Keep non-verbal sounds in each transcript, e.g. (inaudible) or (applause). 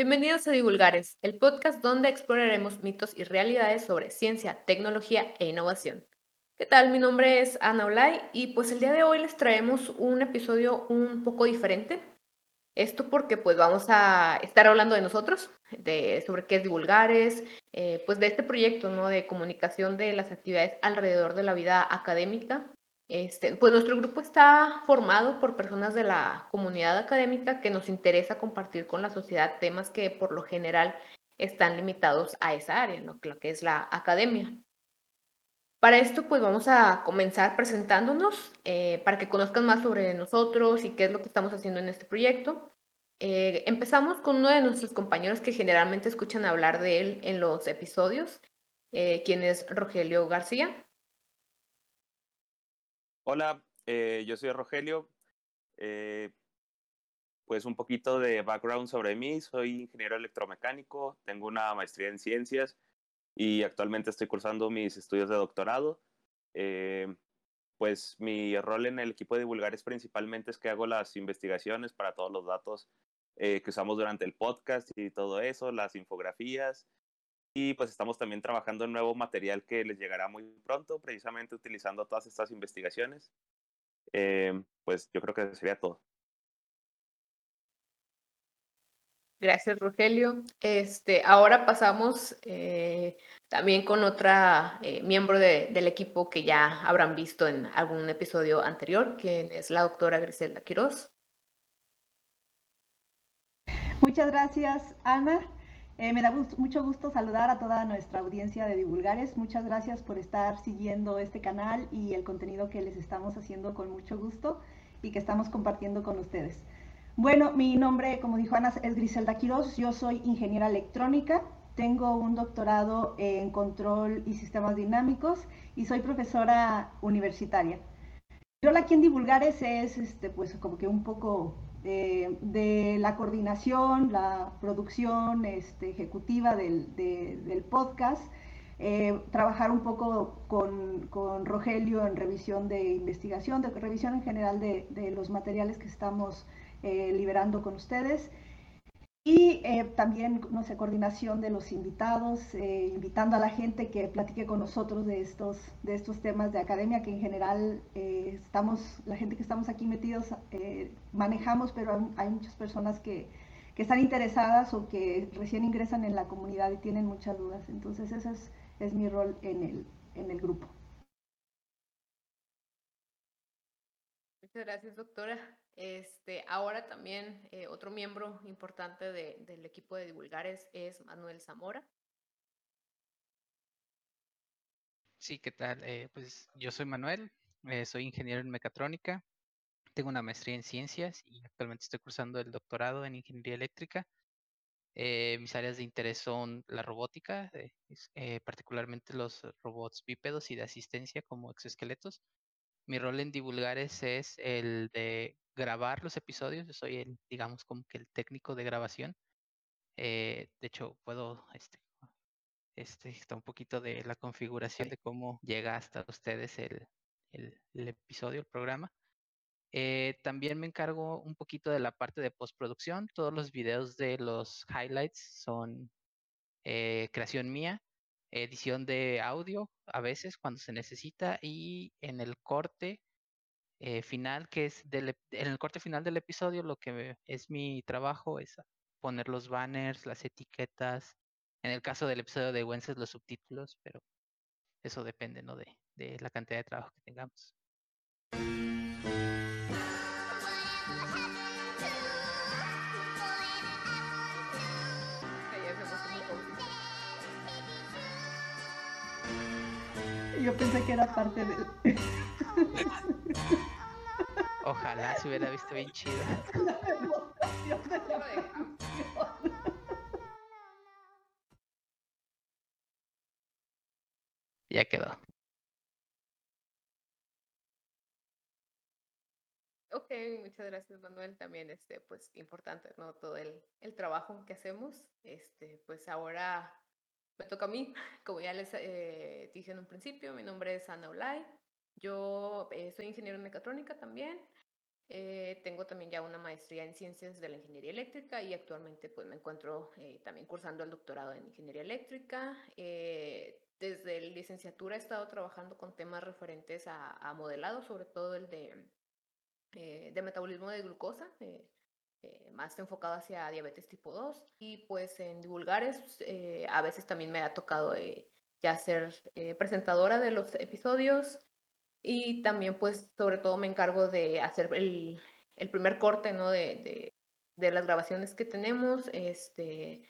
Bienvenidos a Divulgares, el podcast donde exploraremos mitos y realidades sobre ciencia, tecnología e innovación. ¿Qué tal? Mi nombre es Ana Olay y pues el día de hoy les traemos un episodio un poco diferente. Esto porque pues vamos a estar hablando de nosotros, de, sobre qué es Divulgares, eh, pues de este proyecto ¿no? de comunicación de las actividades alrededor de la vida académica este, pues nuestro grupo está formado por personas de la comunidad académica que nos interesa compartir con la sociedad temas que por lo general están limitados a esa área, ¿no? lo que es la academia. Para esto, pues vamos a comenzar presentándonos eh, para que conozcan más sobre nosotros y qué es lo que estamos haciendo en este proyecto. Eh, empezamos con uno de nuestros compañeros que generalmente escuchan hablar de él en los episodios, eh, quien es Rogelio García. Hola, eh, yo soy Rogelio. Eh, pues un poquito de background sobre mí. Soy ingeniero electromecánico, tengo una maestría en ciencias y actualmente estoy cursando mis estudios de doctorado. Eh, pues mi rol en el equipo de divulgares principalmente es que hago las investigaciones para todos los datos que usamos durante el podcast y todo eso, las infografías. Y pues estamos también trabajando en nuevo material que les llegará muy pronto, precisamente utilizando todas estas investigaciones. Eh, pues yo creo que sería todo. Gracias, Rogelio. Este, ahora pasamos eh, también con otra eh, miembro del equipo que ya habrán visto en algún episodio anterior, que es la doctora Griselda Quiroz. Muchas gracias, Ana. Eh, me da mucho gusto saludar a toda nuestra audiencia de Divulgares. Muchas gracias por estar siguiendo este canal y el contenido que les estamos haciendo con mucho gusto y que estamos compartiendo con ustedes. Bueno, mi nombre, como dijo Ana, es Griselda Quiroz. Yo soy ingeniera electrónica. Tengo un doctorado en control y sistemas dinámicos y soy profesora universitaria. Yo aquí en Divulgares es este, pues como que un poco eh, de la coordinación, la producción este, ejecutiva del, del podcast, eh, trabajar un poco con, con, Rogelio en revisión de investigación, de revisión en general de, de los materiales que estamos eh, liberando con ustedes y eh, también, no sé, coordinación de los invitados, eh, invitando a la gente que platique con nosotros de estos, de estos temas de academia que en general eh, estamos, la gente que estamos aquí metidos manejamos, pero hay, muchas personas que, que, están interesadas o que recién ingresan en la comunidad y tienen muchas dudas. Entonces ese es, es mi rol en el, en el grupo. Muchas gracias, doctora. Este, ahora también eh, otro miembro importante del equipo de divulgares es Manuel Zamora. Sí, ¿qué tal? Eh, pues yo soy Manuel, eh, soy ingeniero en mecatrónica, tengo una maestría en ciencias y actualmente estoy cursando el doctorado en ingeniería eléctrica. mis áreas de interés son la robótica, particularmente los robots bípedos y de asistencia como exoesqueletos mi rol en Divulgares es el de grabar los episodios. Yo soy el, digamos, como que el técnico de grabación. Eh, de hecho, puedo, este, este, está un poquito de la configuración de cómo llega hasta ustedes el, el, episodio, el programa. Eh, también me encargo un poquito de la parte de postproducción. Todos los videos de los highlights son eh, creación mía edición de audio a veces cuando se necesita y en el corte eh, final que es del, en el corte final del episodio lo que es mi trabajo es poner los banners, las etiquetas, en el caso del episodio de Wences los subtítulos, pero eso depende ¿no? de, de la cantidad de trabajo que tengamos. Yo pensé que era parte de. (laughs) Ojalá se hubiera visto bien chido. Ya quedó. Ok, muchas gracias Manuel. También, este, pues, importante, ¿no? Todo el, el trabajo que hacemos. Este, pues ahora me toca a mí, (laughs) como ya les eh, dije en un principio, mi nombre es Ana Olay. Yo eh, soy ingeniero en mecatrónica también. Eh, tengo también ya una maestría en ciencias de la ingeniería eléctrica y actualmente pues me encuentro eh, también cursando el doctorado en ingeniería eléctrica. Eh, desde la licenciatura he estado trabajando con temas referentes a, a modelado, sobre todo el de, de metabolismo de glucosa, más enfocado hacia diabetes tipo 2. Y pues en divulgares a veces también me ha tocado ya ser presentadora de los episodios y también, pues, sobre todo me encargo de hacer el, el primer corte, ¿no? De, de, de, las grabaciones que tenemos, este,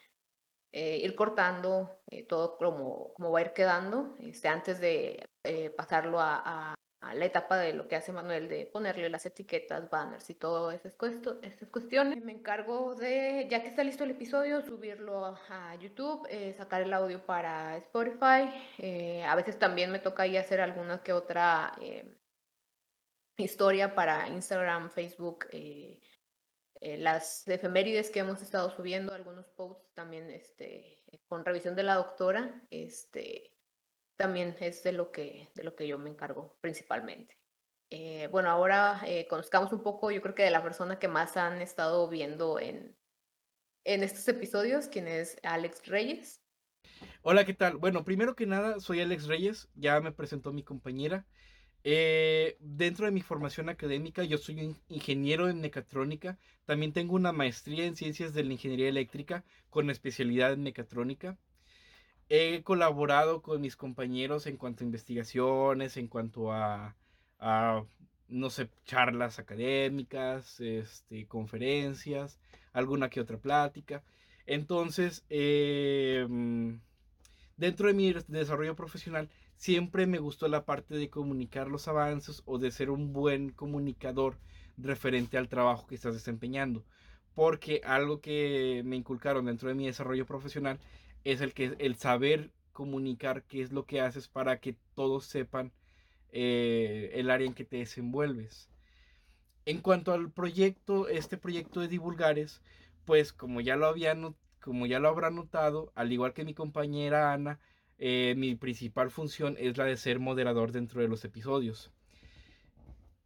eh, ir cortando eh, todo como, como va a ir quedando, este, antes de eh, pasarlo a, a la etapa de lo que hace Manuel de ponerle las etiquetas, banners y todo esas, cuestiones. Me encargo de, ya que está listo el episodio, subirlo a YouTube, eh, sacar el audio para Spotify. Eh, a veces también me toca ahí hacer alguna que otra eh, historia para Instagram, Facebook. las efemérides que hemos estado subiendo, algunos posts también este, con revisión de la doctora, este, también es de lo que, de lo que yo me encargo principalmente. Eh, bueno, ahora eh, conozcamos un poco, yo creo que de la persona que más han estado viendo en, en estos episodios, quien es Alex Reyes. Hola, ¿qué tal? Bueno, primero que nada, soy Alex Reyes, ya me presentó mi compañera. Eh, dentro de mi formación académica, yo soy un ingeniero en mecatrónica. También tengo una maestría en ciencias de la ingeniería eléctrica con especialidad en mecatrónica he colaborado con mis compañeros en cuanto a investigaciones, en cuanto a, no sé, charlas académicas, este, conferencias, alguna que otra plática. Entonces, em, dentro de mi desarrollo profesional, siempre me gustó la parte de comunicar los avances o de ser un buen comunicador referente al trabajo que estás desempeñando. Porque algo que me inculcaron dentro de mi desarrollo profesional es el que el saber comunicar qué es lo que haces para que todos sepan eh, el área en que te desenvuelves. En cuanto al proyecto, este proyecto de divulgares, pues como ya lo había como ya lo habrá notado, al igual que mi compañera Ana, eh, mi principal función es la de ser moderador dentro de los episodios.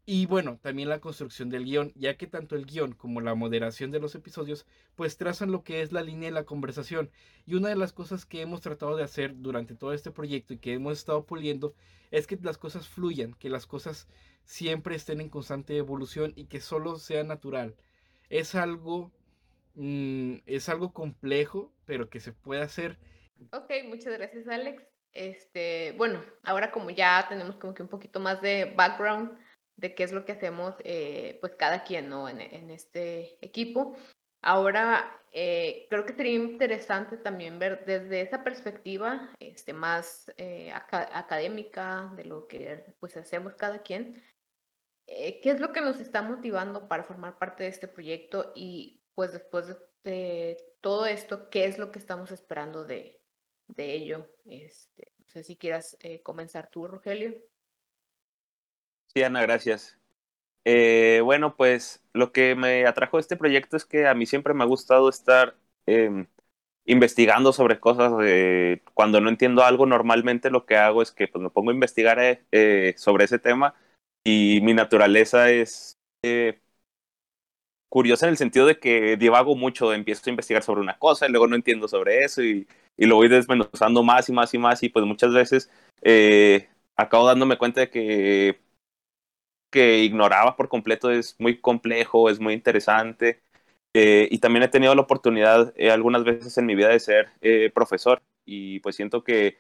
Y bueno, también la construcción del guion, ya que tanto el guion como la moderación de los episodios pues trazan lo que es la línea de la conversación. Y una de las cosas que hemos tratado de hacer durante todo este proyecto y que hemos estado puliendo es que las cosas fluyan, que las cosas siempre estén en constante evolución y que solo sea natural. Es algo, mm, es algo complejo, pero que se puede hacer. Ok, muchas gracias Alex. Este, bueno, ahora como ya tenemos como que un poquito más de background de qué es lo que hacemos eh, pues cada quien ¿no? en, en este equipo. Ahora, eh, creo que sería interesante también ver desde esa perspectiva este, más eh, académica de lo que pues hacemos cada quien, qué es lo que nos está motivando para formar parte de este proyecto y pues después de, todo esto, qué es lo que estamos esperando de, de ello. Este, no sé si quieras comenzar tú, Rogelio. Sí, Ana, gracias. Eh, bueno, pues lo que me atrajo a este proyecto es que a mí siempre me ha gustado estar em, investigando sobre cosas. cuando no entiendo algo, normalmente lo que hago es que pues, me pongo a investigar eh, eh, sobre ese tema y mi naturaleza es curiosa en el sentido de que divago mucho, empiezo a investigar sobre una cosa y luego no entiendo sobre eso y, y lo voy desmenuzando más y más y más y pues muchas veces acabo dándome cuenta de que que ignoraba por completo es muy complejo, es muy interesante. Eh, y también he tenido la oportunidad eh, algunas veces en mi vida de ser eh, profesor y pues siento que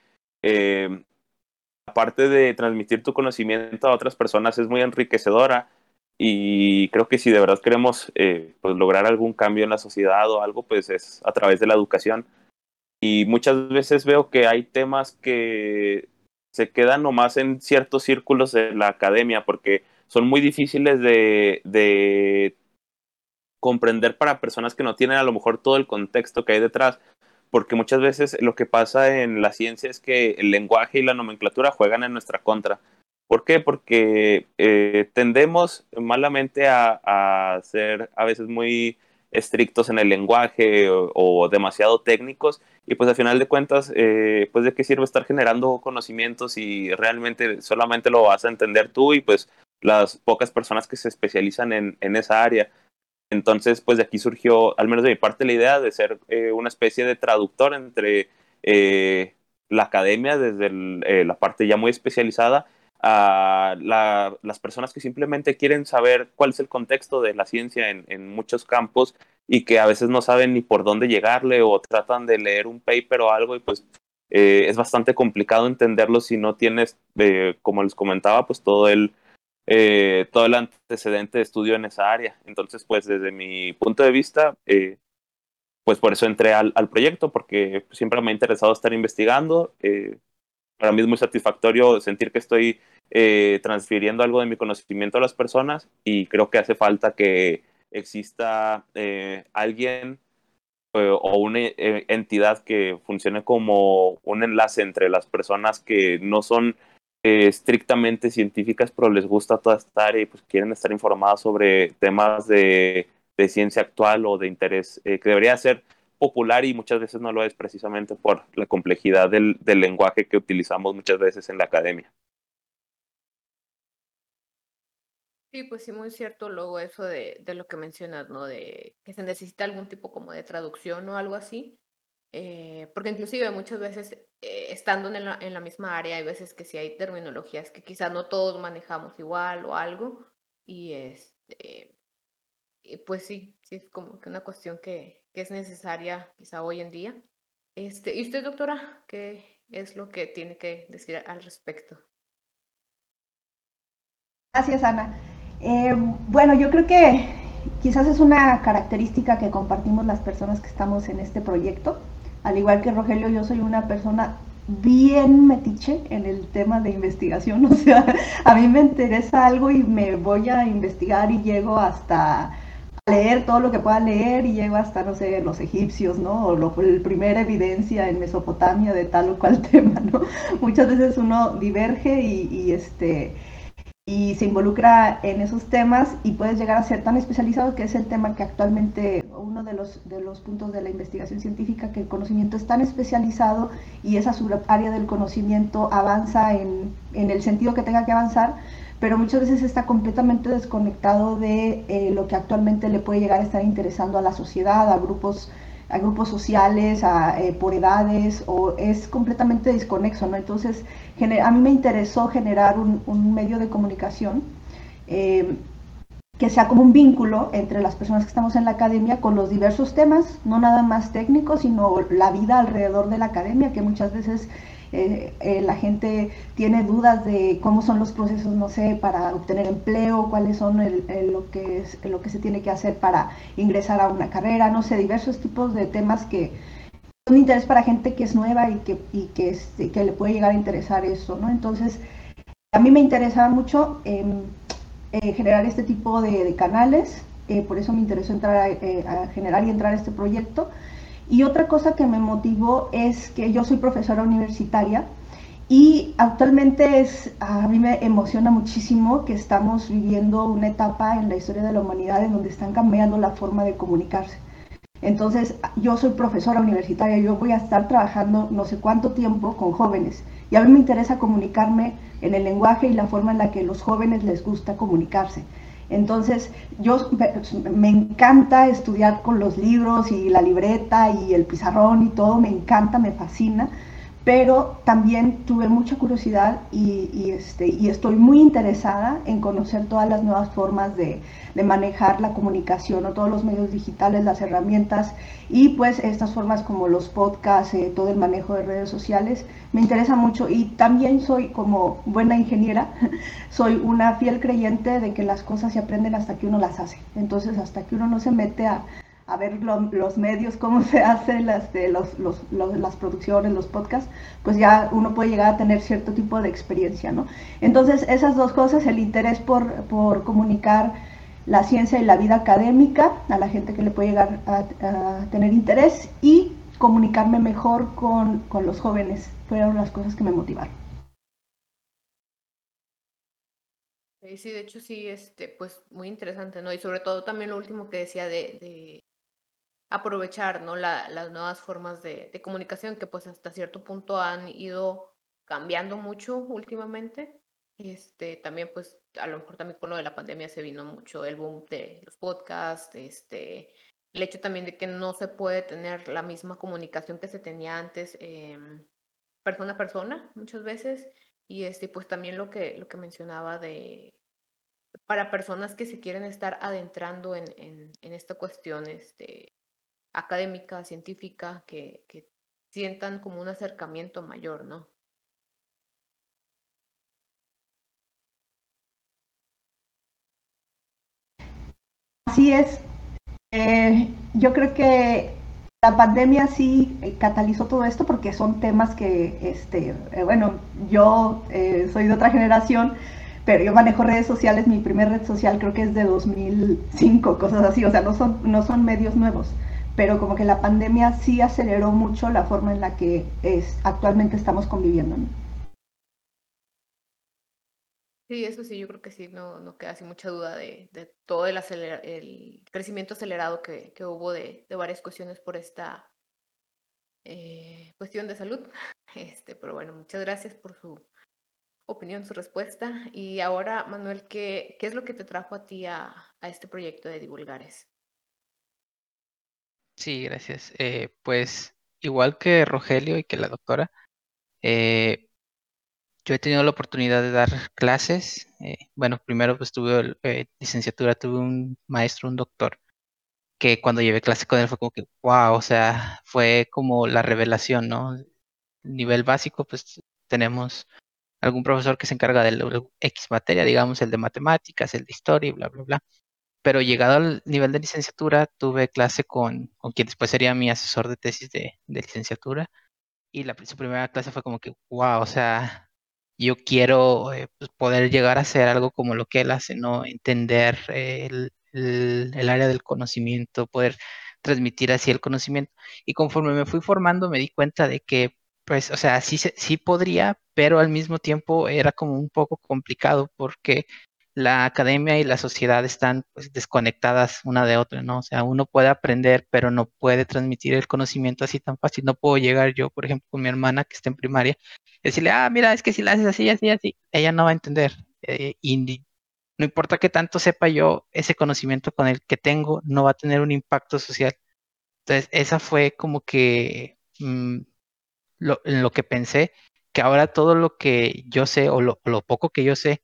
aparte de transmitir tu conocimiento a otras personas es muy enriquecedora y creo que si de verdad queremos pues lograr algún cambio en la sociedad o algo pues es a través de la educación y muchas veces veo que hay temas que se quedan nomás en ciertos círculos de la academia porque son muy difíciles de, comprender para personas que no tienen a lo mejor todo el contexto que hay detrás, porque muchas veces lo que pasa en la ciencia es que el lenguaje y la nomenclatura juegan en nuestra contra. ¿Por qué? Porque eh, tendemos malamente a, ser a veces muy estrictos en el lenguaje o, demasiado técnicos y pues al final de cuentas eh, pues de qué sirve estar generando conocimientos y realmente solamente lo vas a entender tú y pues las pocas personas que se especializan en, en esa área. Entonces, pues de aquí surgió, al menos de mi parte, la idea de ser eh, una especie de traductor entre eh, la academia, desde eh, la parte ya muy especializada, a las personas que simplemente quieren saber cuál es el contexto de la ciencia en, en, muchos campos y que a veces no saben ni por dónde llegarle o tratan de leer un paper o algo y pues es bastante complicado entenderlo si no tienes, como les comentaba, pues todo el eh, todo el antecedente de estudio en esa área. Entonces, pues desde mi punto de vista, eh, pues por eso entré al, proyecto, porque siempre me ha interesado estar investigando. Eh, para mí es muy satisfactorio sentir que estoy eh, transfiriendo algo de mi conocimiento a las personas y creo que hace falta que exista alguien o una entidad que funcione como un enlace entre las personas que no son eh, estrictamente científicas, pero les gusta toda esta área y pues quieren estar informadas sobre temas de, de ciencia actual o de interés eh, que debería ser popular y muchas veces no lo es precisamente por la complejidad del, del lenguaje que utilizamos muchas veces en la academia. Sí, pues sí, muy cierto luego eso de, de, lo que mencionas, ¿no? De que se necesita algún tipo como de traducción o algo así. Eh, porque inclusive muchas veces eh, estando en la, en la, misma área hay veces que sí hay terminologías que quizás no todos manejamos igual o algo y este pues sí, sí es como que una cuestión que, que, es necesaria quizá hoy en día. Este, ¿Y usted, doctora, qué es lo que tiene que decir al respecto? Gracias, Ana. Eh, bueno, yo creo que quizás es una característica que compartimos las personas que estamos en este proyecto al igual que Rogelio, yo soy una persona bien metiche en el tema de investigación, (laughs) o sea, a mí me interesa algo y me voy a investigar y llego hasta leer todo lo que pueda leer y llego hasta, no sé, los egipcios, ¿no? O lo, la primera evidencia en Mesopotamia de tal o cual (laughs) tema, ¿no? Muchas veces uno diverge y, y este y se involucra en esos temas y puedes llegar a ser tan especializado que es el tema que actualmente uno de los, de los puntos de la investigación científica, que el conocimiento es tan especializado y esa subárea del conocimiento avanza en, en, el sentido que tenga que avanzar, pero muchas veces está completamente desconectado de eh, lo que actualmente le puede llegar a estar interesando a la sociedad, a grupos a grupos sociales, eh, por edades, o es completamente desconexo. Entonces, a mí me interesó generar un, un medio de comunicación eh, que sea como un vínculo entre las personas que estamos en la academia con los diversos temas, no nada más técnicos, sino la vida alrededor de la academia, que muchas veces eh, eh, la gente tiene dudas de cómo son los procesos, no sé, para obtener empleo, cuáles son lo, que lo que se tiene que hacer para ingresar a una carrera, no sé, diversos tipos de temas que son de interés para gente que es nueva y que, y este, que le puede llegar a interesar eso, ¿no? Entonces, a mí me interesaba mucho eh, generar este tipo de, de canales, eh, por eso me interesó entrar a, eh, a generar y entrar a este proyecto. Y otra cosa que me motivó es que yo soy profesora universitaria y actualmente es, a mí me emociona muchísimo que estamos viviendo una etapa en la historia de la humanidad en donde están cambiando la forma de comunicarse. Entonces, yo soy profesora universitaria, yo voy a estar trabajando no sé cuánto tiempo con jóvenes y a mí me interesa comunicarme en el lenguaje y la forma en la que los jóvenes les gusta comunicarse. Entonces, yo me encanta estudiar con los libros y la libreta y el pizarrón y todo, me encanta, me fascina, pero también tuve mucha curiosidad y, y, este, y estoy muy interesada en conocer todas las nuevas formas de, manejar la comunicación o todos los medios digitales, las herramientas y pues estas formas como los podcasts, eh, todo el manejo de redes sociales, me interesa mucho y también soy como buena ingeniera, (laughs) soy una fiel creyente de que las cosas se aprenden hasta que uno las hace. Entonces, hasta que uno no se mete a, a ver lo, los medios, cómo se hacen las, de los, los, las producciones, los podcasts, pues ya uno puede llegar a tener cierto tipo de experiencia, ¿no? Entonces, esas dos cosas, el interés por, por comunicar la ciencia y la vida académica a la gente que le puede llegar a, tener interés y comunicarme mejor con, con los jóvenes, fueron las cosas que me motivaron. Sí, de hecho sí, este, pues muy interesante, ¿no? Y sobre todo también lo último que decía de, de aprovechar, ¿no? La, las nuevas formas de, comunicación que pues hasta cierto punto han ido cambiando mucho últimamente. Este, también, pues, a lo mejor también con lo de la pandemia se vino mucho el boom de los podcasts, este, el hecho también de que no se puede tener la misma comunicación que se tenía antes, em, persona a persona, muchas veces, y este, pues también lo que, lo que mencionaba de, para personas que se quieren estar adentrando en, en, en esta cuestión, este, académica, científica, que, sientan como un acercamiento mayor, ¿no? Así es. Eh, yo creo que la pandemia sí eh, catalizó todo esto porque son temas que, este, eh, bueno, yo soy de otra generación, pero yo manejo redes sociales, mi primer red social creo que es de 2005, cosas así, o sea, no son, no son medios nuevos, pero como que la pandemia sí aceleró mucho la forma en la que es, actualmente estamos conviviendo. Sí, eso sí, yo creo que sí, no, no queda así mucha duda de, de todo el, acelera- el crecimiento acelerado que, que hubo de, de varias cuestiones por esta eh, cuestión de salud. (laughs) Este, pero bueno, muchas gracias por su opinión, su respuesta. Y ahora, Manuel, ¿qué, qué es lo que te trajo a ti a, a este proyecto de Divulgares? Sí, gracias. Eh, pues igual que Rogelio y que la doctora, eh, yo he tenido la oportunidad de dar clases. eh, bueno, primero pues tuve eh, licenciatura, tuve un maestro, un doctor, que cuando llevé clase con él fue como que, wow, o sea, fue como la revelación, ¿no? Nivel básico, pues tenemos algún profesor que se encarga del X materia, digamos, el de matemáticas, el de historia bla, bla, bla. Pero llegado al nivel de licenciatura, tuve clase con, con quien después sería mi asesor de tesis de, de licenciatura. Y la, su primera clase fue como que, wow, o sea, yo quiero eh, pues, poder llegar a hacer algo como lo que él hace, ¿no? Entender eh, el, el- el área del conocimiento, poder transmitir así el conocimiento. Y conforme me fui formando, me di cuenta de que, pues, o sea, sí, sí podría, pero al mismo tiempo era como un poco complicado porque la academia y la sociedad están pues, desconectadas una de otra, ¿no? O sea, uno puede aprender, pero no puede transmitir el conocimiento así tan fácil. No puedo llegar yo, por ejemplo, con mi hermana que está en primaria, decirle, ah, mira, es que si la haces así, así, así, ella no va a entender. Eh, no importa qué tanto sepa yo, ese conocimiento con el que tengo no va a tener un impacto social. Entonces, esa fue como que mm, lo, en lo que pensé, que ahora todo lo que yo sé o lo, lo poco que yo sé,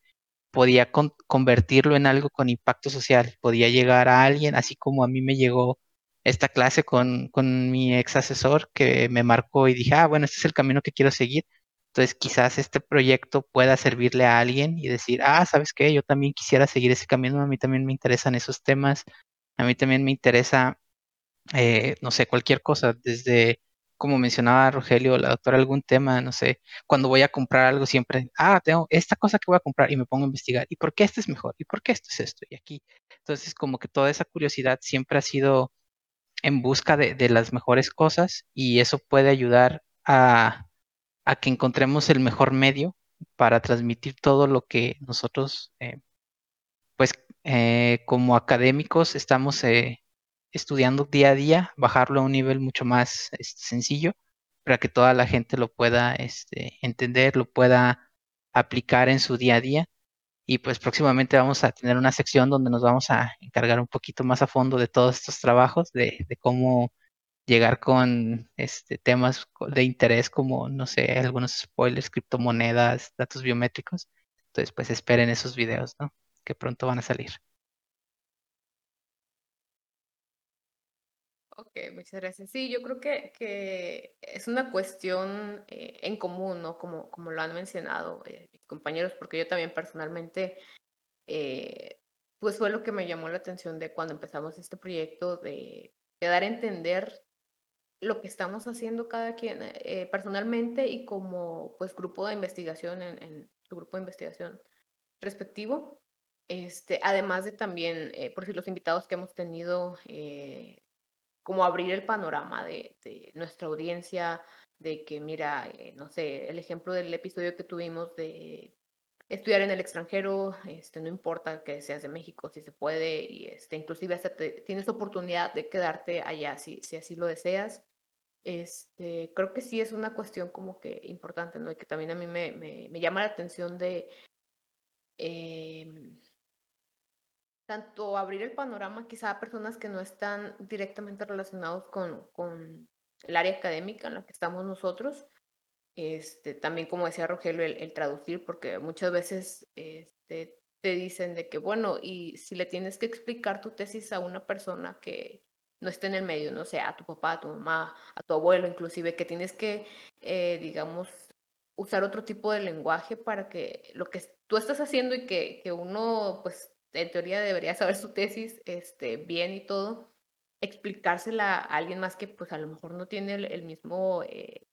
podía con- convertirlo en algo con impacto social, podía llegar a alguien, así como a mí me llegó esta clase con, con mi ex asesor que me marcó y dije, ah, bueno, este es el camino que quiero seguir. Entonces quizás este proyecto pueda servirle a alguien y decir, ah, ¿sabes qué? Yo también quisiera seguir ese camino, a mí también me interesan esos temas, a mí también me interesa eh, no sé, cualquier cosa, desde, como mencionaba Rogelio, la doctora, algún tema, no sé, cuando voy a comprar algo siempre, ah, tengo esta cosa que voy a comprar y me pongo a investigar, ¿y por qué este es mejor? ¿Y por qué esto es esto? Y aquí. Entonces, como que toda esa curiosidad siempre ha sido en busca de, las mejores cosas y eso puede ayudar a, a que encontremos el mejor medio para transmitir todo lo que nosotros, eh, pues, eh, como académicos estamos eh, estudiando día a día, bajarlo a un nivel mucho más este, sencillo para que toda la gente lo pueda este, entender, lo pueda aplicar en su día a día. Y pues próximamente vamos a tener una sección donde nos vamos a encargar un poquito más a fondo de todos estos trabajos, de, de cómo llegar con este, temas de interés como, no sé, algunos spoilers, criptomonedas, datos biométricos. Entonces, pues esperen esos videos, ¿no? Que pronto van a salir. Muchas gracias. Sí, yo creo que, que es una cuestión eh, en común, ¿no? Como, como lo han mencionado eh, mis compañeros, porque yo también personalmente, eh, pues fue lo que me llamó la atención de cuando empezamos este proyecto, de, dar a entender lo que estamos haciendo cada quien personalmente y como pues grupo de investigación en, en su grupo de investigación respectivo. Este, además de también, por si los invitados que hemos tenido, eh, como abrir el panorama de, de nuestra audiencia, de que, mira, eh, no sé, el ejemplo del episodio que tuvimos de estudiar en el extranjero, este, no importa que seas de México, si se puede, y este, inclusive hasta te- tienes oportunidad de quedarte allá si, si así lo deseas. Este, creo que sí es una cuestión como que importante, ¿no? Y que también a mí me, me, me llama la atención de em, tanto abrir el panorama quizá a personas que no están directamente relacionados con, con el área académica en la que estamos nosotros, este, también como decía Rogelio, el, traducir, porque muchas veces este, te dicen de que, bueno, y si le tienes que explicar tu tesis a una persona que no esté en el medio, no sé, a tu papá, a tu mamá, a tu abuelo, inclusive, que tienes que, eh, digamos, usar otro tipo de lenguaje para que lo que tú estás haciendo y que, que uno, pues, en teoría debería saber su tesis este, bien y todo, explicársela a alguien más que, pues, a lo mejor no tiene el, mismo eh,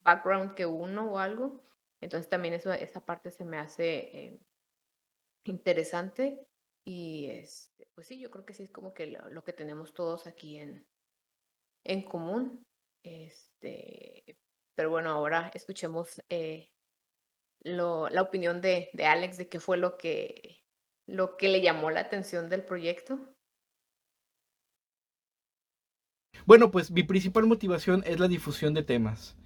background que uno o algo. Entonces también eso, esa parte se me hace eh, interesante y este, pues sí, yo creo que sí es como que lo, que tenemos todos aquí en, en común. Este, pero bueno, ahora escuchemos eh, lo, la opinión de, de, Alex de qué fue lo que, lo que le llamó la atención del proyecto. Bueno, pues mi principal motivación es la difusión de temas.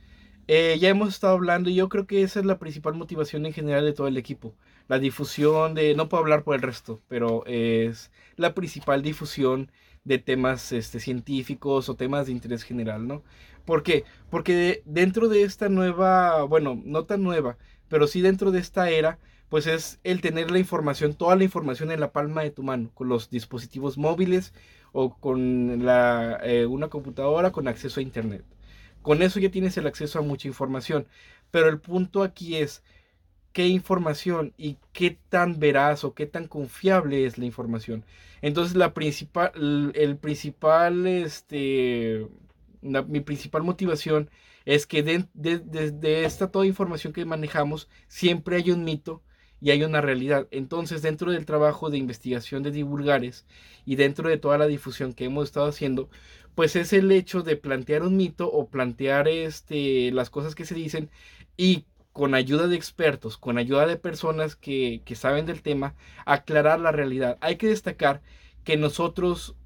Eh, ya hemos estado hablando y yo creo que esa es la principal motivación en general de todo el equipo la difusión de, no puedo hablar por el resto, pero es la principal difusión de temas este, científicos o temas de interés general, ¿no? ¿Por qué? Porque dentro de esta nueva, bueno, no tan nueva, pero sí dentro de esta era, pues es el tener la información, toda la información en la palma de tu mano, con los dispositivos móviles o con eh, una computadora con acceso a Internet. Con eso ya tienes el acceso a mucha información. Pero el punto aquí es, qué información y qué tan veraz o qué tan confiable es la información. Entonces la principal, el principal, este, mi principal motivación es que de, esta toda información que manejamos siempre hay un mito y hay una realidad. Entonces dentro del trabajo de investigación de divulgares y dentro de toda la difusión que hemos estado haciendo, pues es el hecho de plantear un mito o plantear este, las cosas que se dicen y con ayuda de expertos, con ayuda de personas que, saben del tema, aclarar la realidad. Hay que destacar que nosotros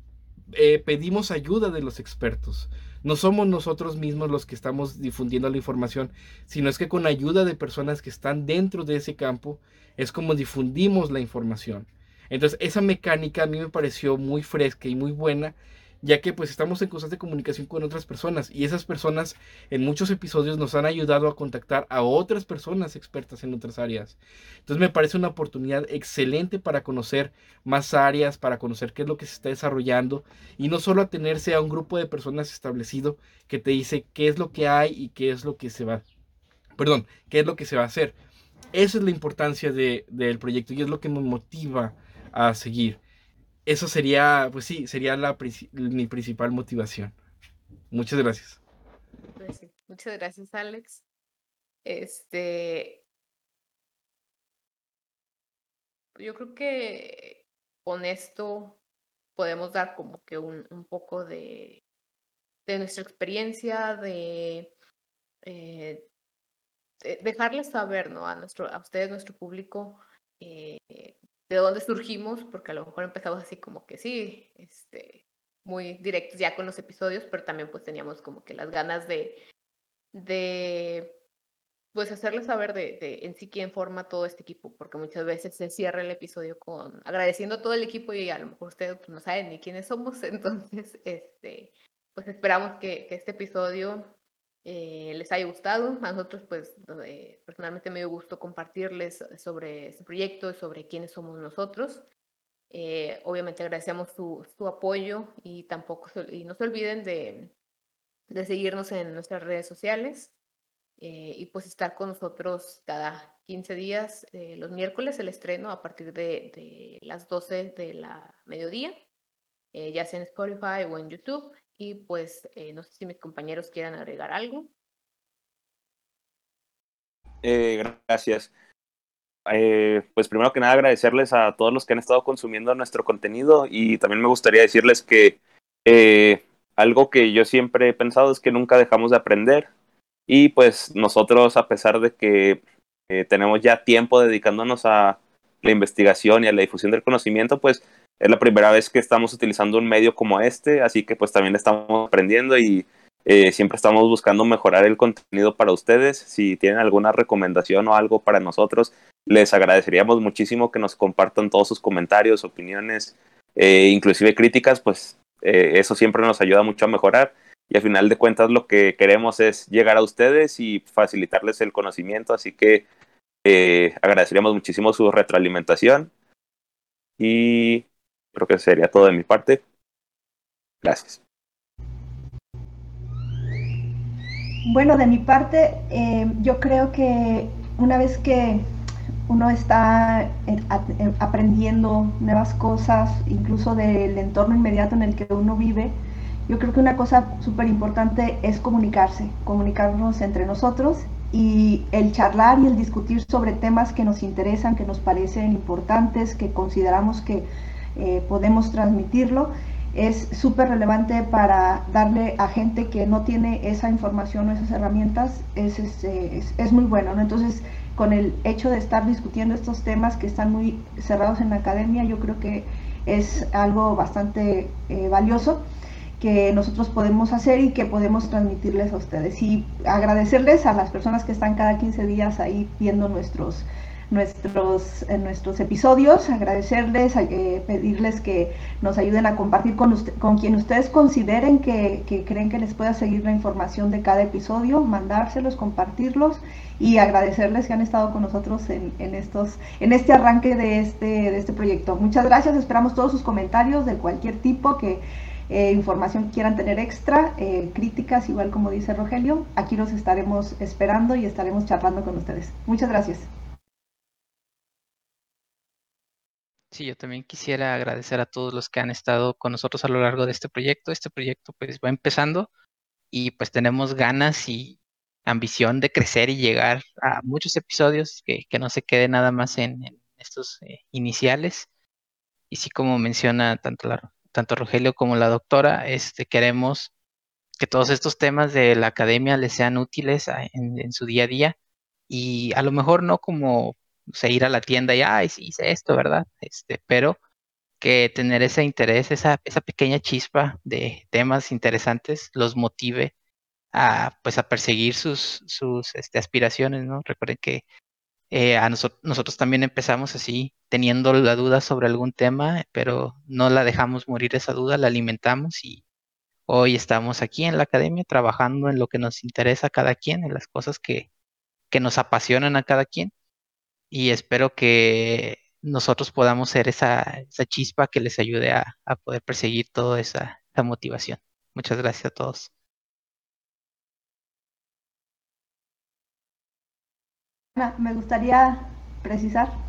eh, pedimos ayuda de los expertos. No somos nosotros mismos los que estamos difundiendo la información, sino es que con ayuda de personas que están dentro de ese campo es como difundimos la información. Entonces esa mecánica a mí me pareció muy fresca y muy buena ya que pues estamos en constante comunicación con otras personas y esas personas en muchos episodios nos han ayudado a contactar a otras personas expertas en otras áreas. Entonces me parece una oportunidad excelente para conocer más áreas, para conocer qué es lo que se está desarrollando y no solo atenerse a un grupo de personas establecido que te dice qué es lo que hay y qué es lo que se va, perdón, qué es lo que se va a hacer. Esa es la importancia de, del proyecto y es lo que me motiva a seguir eso sería, pues sí, sería mi principal motivación. Muchas gracias. Pues muchas gracias, Alex. Este, yo creo que con esto podemos dar como que un, poco de, de, nuestra experiencia, de, eh, dejarles saber ¿no? a, nuestro, a ustedes, nuestro público, eh, de dónde surgimos, porque a lo mejor empezamos así como que sí, este, muy directos ya con los episodios, pero también pues teníamos como que las ganas de, de pues hacerles saber de, de, en sí quién forma todo este equipo, porque muchas veces se cierra el episodio con agradeciendo a todo el equipo y a lo mejor ustedes pues, no saben ni quiénes somos, (laughs) entonces este, pues esperamos que, que este episodio eh, les haya gustado. A nosotros, pues, eh, personalmente me dio gusto compartirles sobre este proyecto y sobre quiénes somos nosotros. Eh, obviamente agradecemos su, su, apoyo y tampoco y no se olviden de, de seguirnos en nuestras redes sociales y pues estar con nosotros cada 15 días, los miércoles el estreno a partir de, de las 12 de la mediodía, ya sea en Spotify o en YouTube y pues eh, no sé si mis compañeros quieran agregar algo. Eh, gracias. Eh, pues primero que nada agradecerles a todos los que han estado consumiendo nuestro contenido y también me gustaría decirles que algo que yo siempre he pensado es que nunca dejamos de aprender y pues nosotros a pesar de que tenemos ya tiempo dedicándonos a la investigación y a la difusión del conocimiento, pues es la primera vez que estamos utilizando un medio como este, así que pues también estamos aprendiendo y Eh, siempre estamos buscando mejorar el contenido para ustedes. Si tienen alguna recomendación o algo para nosotros, les agradeceríamos muchísimo que nos compartan todos sus comentarios, opiniones, eh, inclusive críticas, pues eh, eso siempre nos ayuda mucho a mejorar. Y al final de cuentas lo que queremos es llegar a ustedes y facilitarles el conocimiento, así que agradeceríamos muchísimo su retroalimentación. Y creo que sería todo de mi parte. Gracias. Bueno, de mi parte, eh, yo creo que una vez que uno está aprendiendo nuevas cosas, incluso del entorno inmediato en el que uno vive, yo creo que una cosa súper importante es comunicarse, comunicarnos entre nosotros y el charlar y el discutir sobre temas que nos interesan, que nos parecen importantes, que consideramos que eh, podemos transmitirlo es súper relevante para darle a gente que no tiene esa información o esas herramientas, es, es, muy bueno. Entonces, con el hecho de estar discutiendo estos temas que están muy cerrados en la academia, yo creo que es algo bastante eh, valioso que nosotros podemos hacer y que podemos transmitirles a ustedes. Y agradecerles a las personas que están cada 15 días ahí viendo nuestros nuestros, en nuestros episodios, agradecerles, eh, pedirles que nos ayuden a compartir con, con quien ustedes consideren que, que, creen que les pueda seguir la información de cada episodio, mandárselos, compartirlos y agradecerles que han estado con nosotros en, en, estos, en este arranque de este, de este proyecto. Muchas gracias, esperamos todos sus comentarios de cualquier tipo que eh, información que quieran tener extra, eh, críticas, igual como dice Rogelio, aquí los estaremos esperando y estaremos charlando con ustedes. Muchas gracias. Sí, yo también quisiera agradecer a todos los que han estado con nosotros a lo largo de este proyecto. Este proyecto pues va empezando y pues tenemos ganas y ambición de crecer y llegar a muchos episodios que, no se quede nada más en, estos eh, iniciales. Y sí, como menciona tanto, la, tanto Rogelio como la doctora, este, queremos que todos estos temas de la academia les sean útiles en, en su día a día y a lo mejor no como sea, ir a la tienda y, ay, sí hice esto, ¿verdad? Este, pero que tener ese interés, esa, esa pequeña chispa de temas interesantes los motive a, pues, a perseguir sus, sus este, aspiraciones, ¿no? Recuerden que eh, a nosotros, nosotros también empezamos así, teniendo la duda sobre algún tema, pero no la dejamos morir esa duda, la alimentamos y hoy estamos aquí en la academia trabajando en lo que nos interesa a cada quien, en las cosas que, que nos apasionan a cada quien y espero que nosotros podamos ser esa, esa chispa que les ayude a, poder perseguir toda esa, motivación. Muchas gracias a todos. Me gustaría precisar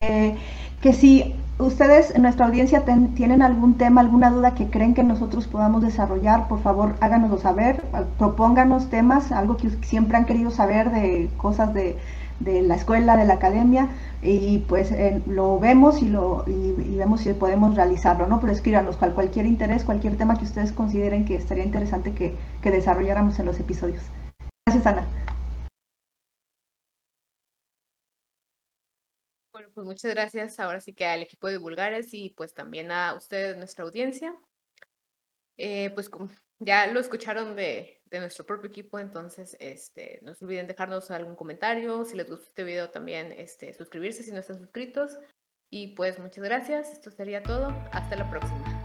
eh, que si ustedes en nuestra audiencia tienen algún tema, alguna duda que creen que nosotros podamos desarrollar, por favor háganoslo saber, propónganos temas, algo que siempre han querido saber de cosas de la escuela, de la academia, y pues eh, lo vemos y, lo, y, vemos si podemos realizarlo, ¿no? Pero escríbanos cual, cualquier interés, cualquier tema que ustedes consideren que estaría interesante que desarrolláramos en los episodios. Gracias, Ana. Bueno, pues muchas gracias ahora sí que al equipo de Vulgares y pues también a ustedes, nuestra audiencia. Eh, pues ya lo escucharon de, de, nuestro propio equipo, entonces este, no se olviden dejarnos algún comentario, si les gustó este video también este, suscribirse si no están suscritos. Y pues muchas gracias, esto sería todo, hasta la próxima.